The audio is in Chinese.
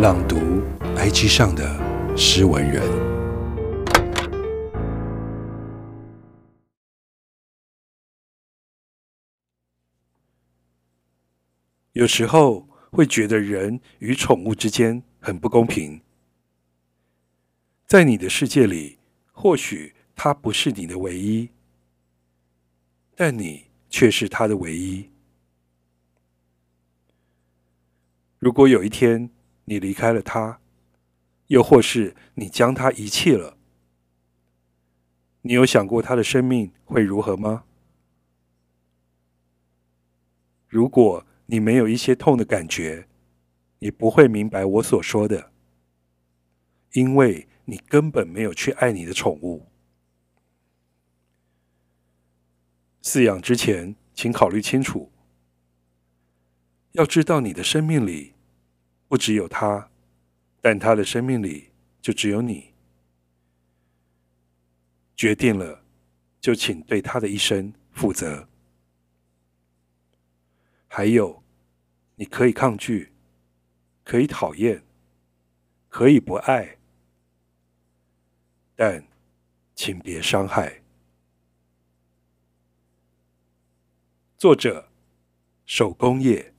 朗读 IG 上的诗文人。有时候会觉得人与宠物之间很不公平。在你的世界里，或许它不是你的唯一，但你却是它的唯一。如果有一天你离开了他，又或是你将他遗弃了，你有想过他的生命会如何吗？如果你没有一些痛的感觉，你不会明白我所说的，因为你根本没有去爱你的宠物。饲养之前，请考虑清楚。要知道，你的生命里不只有他，但他的生命里就只有你。决定了，就请对他的一生负责。还有，你可以抗拒，可以讨厌，可以不爱，但请别伤害。作者：手工业。